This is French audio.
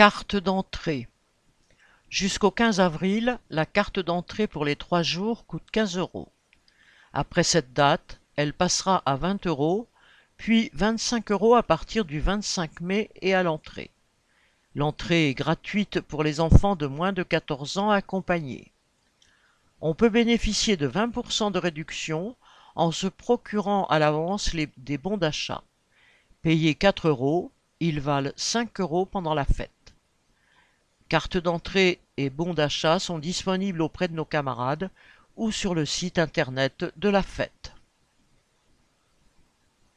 Carte d'entrée. Jusqu'au 15 avril, la carte d'entrée pour les trois jours coûte 15 euros. Après cette date, elle passera à 20 euros, puis 25 euros à partir du 25 mai et à l'entrée. L'entrée est gratuite pour les enfants de moins de 14 ans accompagnés. On peut bénéficier de 20% de réduction en se procurant à l'avance des bons d'achat. Payés 4 euros, ils valent 5 euros pendant la fête. Carte d'entrée et bons d'achat sont disponibles auprès de nos camarades ou sur le site internet de la fête.